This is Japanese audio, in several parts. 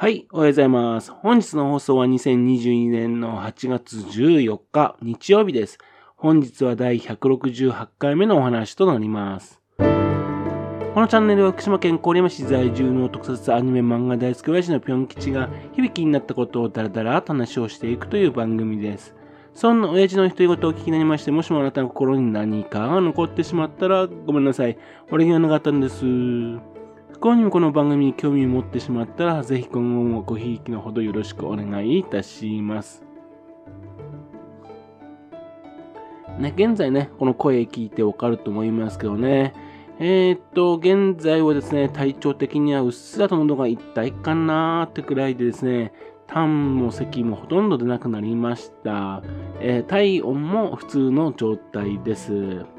はい、おはようございます。本日の放送は2022年の8月14日日曜日です。本日は第168回目のお話となります。このチャンネルは福島県郡山市在住の特撮アニメ漫画大好き親父のぴょん吉が響きになったことをダラダラと話をしていくという番組です。そんな親父の独り言をお聞きになりまして、もしもあなたの心に何かが残ってしまったらごめんなさい。俺にはなかったんです。不幸にもこの番組に興味を持ってしまったら、ぜひ今後もごひいきのほどよろしくお願いいたします。ね、現在ね、この声聞いてわかると思いますけどね。えー、っと、現在はですね、体調的にはうっすらと喉が一体かなーってくらいでですね、痰も咳もほとんど出なくなりました。えー、体温も普通の状態です。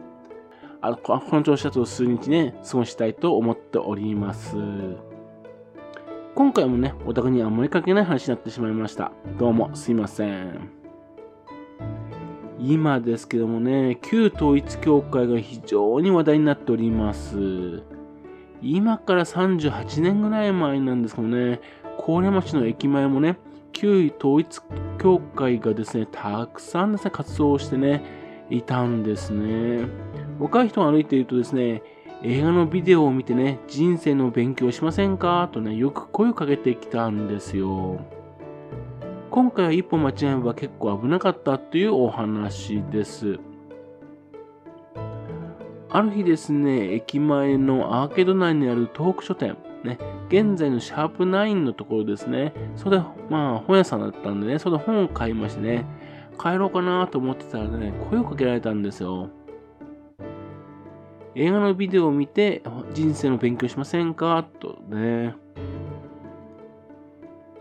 あこの調子だと数日ね、過ごしたいと思っております。今回もね、お互いにあまりかけない話になってしまいました。どうもすいません。今ですけどもね、旧統一教会が非常に話題になっております。今から38年ぐらい前なんですけどね、郡山市の駅前もね、旧統一教会がですね、たくさんですね、活動してね、いたんですね。若い人が歩いているとですね、映画のビデオを見てね、人生の勉強しませんか？とね、よく声をかけてきたんですよ。今回は一歩間違えば結構危なかったっていうお話です。ある日ですね、駅前のアーケード内にあるトーク書店、ね、現在のシャープ9のところですね、それで、まあ、本屋さんだったんでね、それで本を買いましてね、帰ろうかなと思ってたらね、声をかけられたんですよ。映画のビデオを見て人生の勉強しませんか？とね。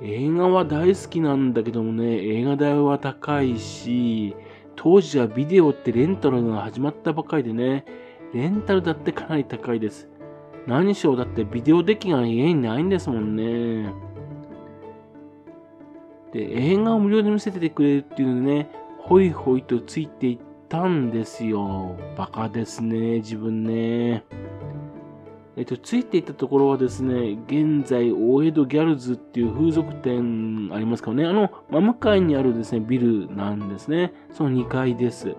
映画は大好きなんだけどもね、映画代は高いし、当時はビデオってレンタルが始まったばかりでね、レンタルだってかなり高いです。何しろだってビデオデッキが家にないんですもんね。で、映画を無料で見せてくれるっていうのでね、ホイホイとついていったんですよ。バカですね、自分ね。えっと、ついていったところはですね、現在、大江戸ギャルズっていう風俗店ありますかね、あの、真向かいにあるですね、ビルなんですね。その2階です。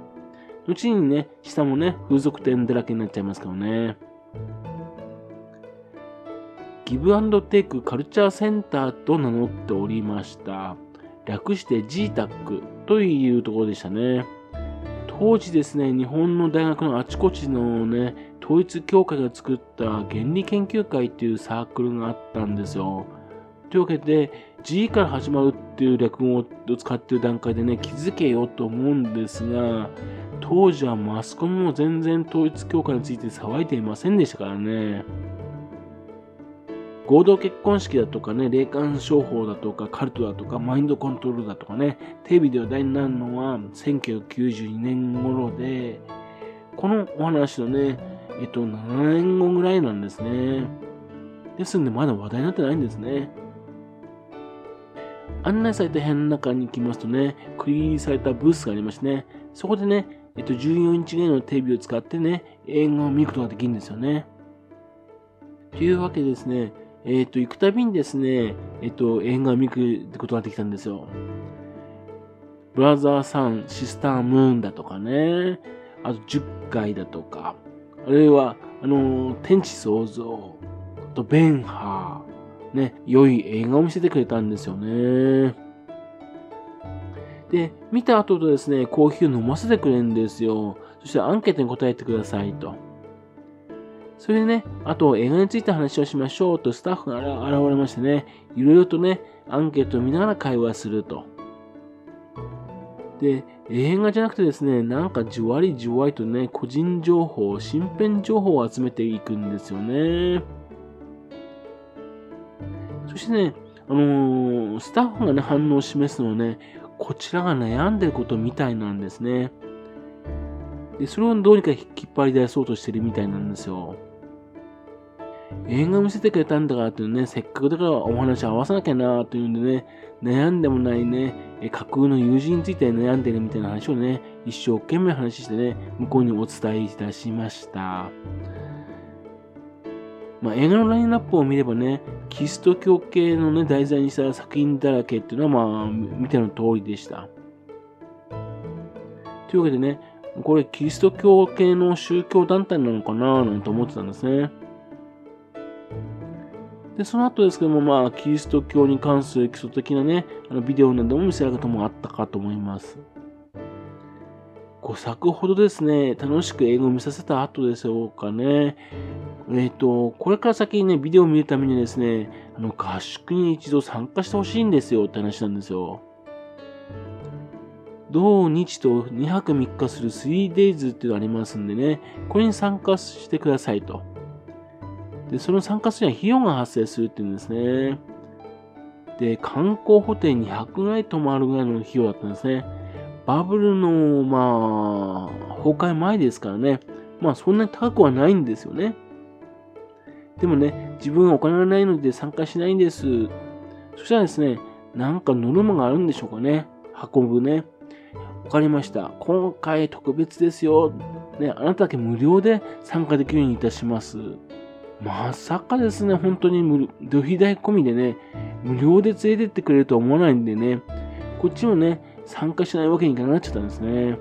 後にね、下もね、風俗店だらけになっちゃいますからね。ギブアンドテイクカルチャーセンターと名乗っておりました。略して GTAC というところでしたね。当時ですね、日本の大学のあちこちのね、統一教会が作った原理研究会っていうサークルがあったんですよ。というわけで、G から始まるっていう略語を使ってる段階でね、気づけよと思うんですが、当時はマスコミも全然統一教会について騒いでいませんでしたからね。合同結婚式だとかね、霊感商法だとか、カルトだとか、マインドコントロールだとかね、テレビで話題になるのは1992年頃で、このお話のね、えっと、7年後ぐらいなんですね。ですんで、まだ話題になってないんですね。案内された部屋の中に行きますとね、区切りされたブースがありましてね、そこでね、えっと、14インチぐらいのテレビを使ってね、映画を見ることができるんですよね。というわけですね、えっ、ー、と、行くたびにですね、えっ、ー、と、映画を見ることができたんですよ。ブラザーさん、シスタームーンだとかね、あと10回だとか、あるいは、あの、天地創造、あとベンハー、ね、良い映画を見せてくれたんですよね。で、見た後とですね、コーヒーを飲ませてくれるんですよ。そしてアンケートに答えてくださいと。それでね、あと映画について話をしましょうとスタッフが現れましてね、いろいろとね、アンケートを見ながら会話すると。で、映画じゃなくてですね、なんかじわりじわりとね、個人情報、身辺情報を集めていくんですよね。そしてね、あのー、スタッフがね、反応を示すのはね、こちらが悩んでることみたいなんですね。で、それをどうにか引っ張り出そうとしてるみたいなんですよ。映画見せてくれたんだからってね、せっかくだからお話合わさなきゃなというんでね、悩んでもないね、架空の友人について悩んでるみたいな話をね、一生懸命話してね、向こうにお伝えいたしました。まあ、映画のラインナップを見ればね、キリスト教系のね、題材にした作品だらけっていうのは、まあ、見ての通りでした。というわけでね、これキリスト教系の宗教団体なのかななんて思ってたんですね。で、その後ですけども、まあ、キリスト教に関する基礎的なね、あのビデオなども見せられることもあったかと思います。5作ほどですね、楽しく英語を見させた後でしょうかね。えっ、ー、と、これから先にね、ビデオを見るためにですね、あの、合宿に一度参加してほしいんですよって話なんですよ。土日と2泊3日する 3days っていうのがありますんでね、これに参加してくださいと。で、その参加するには費用が発生するっていうんですね。で、観光ホテルに100ぐらい泊まるぐらいの費用だったんですね。バブルの、まあ、崩壊前ですからね。まあ、そんなに高くはないんですよね。でもね、自分はお金がないので参加しないんです。そしたらですね、なんかノルマがあるんでしょうかね。運ぶね。わかりました。今回特別ですよ。ね、あなただけ無料で参加できるようにいたします。まさかですね、本当に無旅費代込みでね、無料で連れてってくれるとは思わないんでね、こっちもね、参加しないわけにいかなくなっちゃったんですね。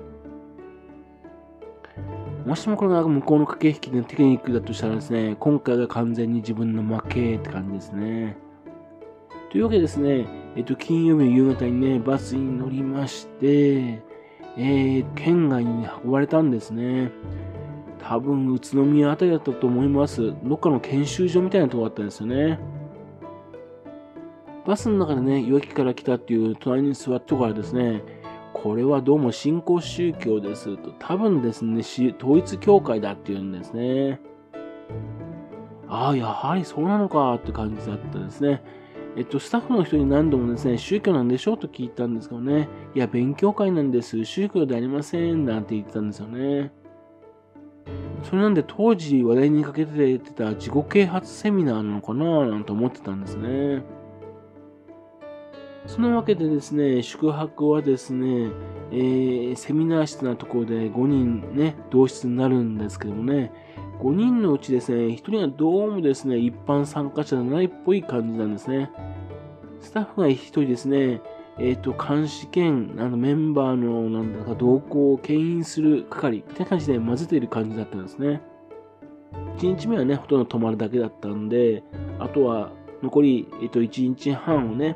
もしもこれが向こうの駆け引きのテクニックだとしたらですね、今回が完全に自分の負けって感じですね。というわけでですね、えっと、金曜日の夕方にね、バスに乗りまして、えー、県外に運ばれたんですね。多分、宇都宮あたりだったと思います。どっかの研修所みたいなとこあったんですよね。バスの中でね、いわきから来たっていう隣に座ってからですね、これはどうも新興宗教ですと、多分ですね、統一教会だっていうんですね。ああ、やはりそうなのかって感じだったですね。えっと、スタッフの人に何度もですね、宗教なんでしょうと聞いたんですけどね、いや、勉強会なんです、宗教でありません、なんて言ってたんですよね。それなんで当時話題にかけてた自己啓発セミナーなのかななんて思ってたんですね。そのわけでですね、宿泊はですね、えー、セミナー室なところで5人ね、同室になるんですけどもね、5人のうちですね、1人がどうもですね、一般参加者じゃないっぽい感じなんですね。スタッフが1人ですね、えっ、ー、と、監視兼、あの、メンバーの、なんだか、動向を牽引する係、みたいな感じで混ぜている感じだったんですね。1日目はね、ほとんど泊まるだけだったんで、あとは、残り、えっ、ー、と、1日半をね、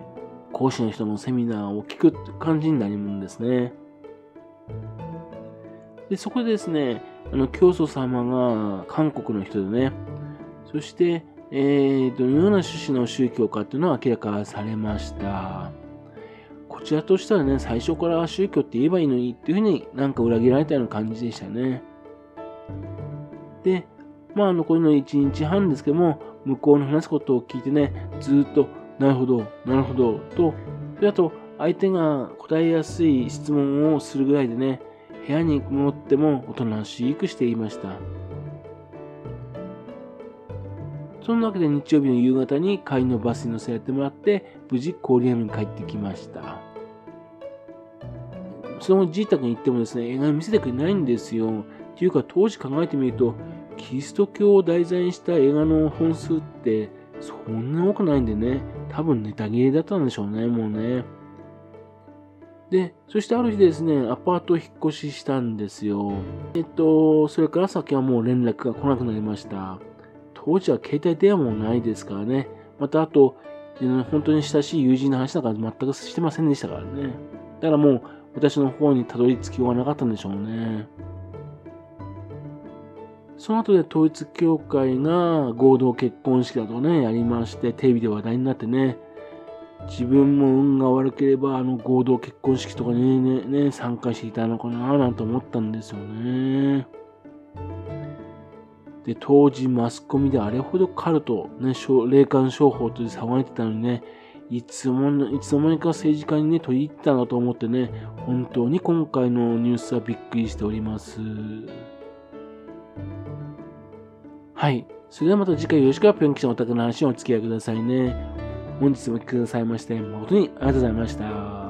講師の人のセミナーを聞くって感じになるんですね。で、そこでですね、あの、教祖様が韓国の人でね、そして、えー、どのような趣旨の宗教かっていうのは明らかされました。ちらとしてはね、最初から宗教って言えばいいのにっていうふうになんか裏切られたような感じでしたね。で、まあ残りの1日半ですけども、向こうの話すことを聞いてね、ずっとなるほど、なるほど、と、それあと、相手が答えやすい質問をするぐらいでね、部屋に戻ってもおとなしくしていました。そんなわけで日曜日の夕方に帰りのバスに乗せてもらって、無事郡山に帰ってきました。その自宅に行ってもですね、映画見せてくれないんですよ。っていうか当時考えてみると、キリスト教を題材にした映画の本数ってそんな多くないんでね、多分ネタ切れだったんでしょうね、もうね。で、そしてある日ですね、アパートを引っ越ししたんですよ。えっと、それから先はもう連絡が来なくなりました。当時は携帯電話もないですからね。またあと、本当に親しい友人の話なんか全くしてませんでしたからね。だからもう私の方にたどり着きようがなかったんでしょうね。その後で統一教会が合同結婚式だとね、やりまして、テレビで話題になってね、自分も運が悪ければ、あの合同結婚式とかにね、ね、参加していたのかななんて思ったんですよね。で、当時マスコミであれほどカルト、ね、霊感商法と騒がれてたのにね、いつも、いつの間にか政治家にね、取り入ったなと思ってね、本当に今回のニュースはびっくりしております。はい。それではまた次回よろしくはぴょん吉のお宅の話にお付き合いくださいね。本日も来てくださいまして、誠にありがとうございました。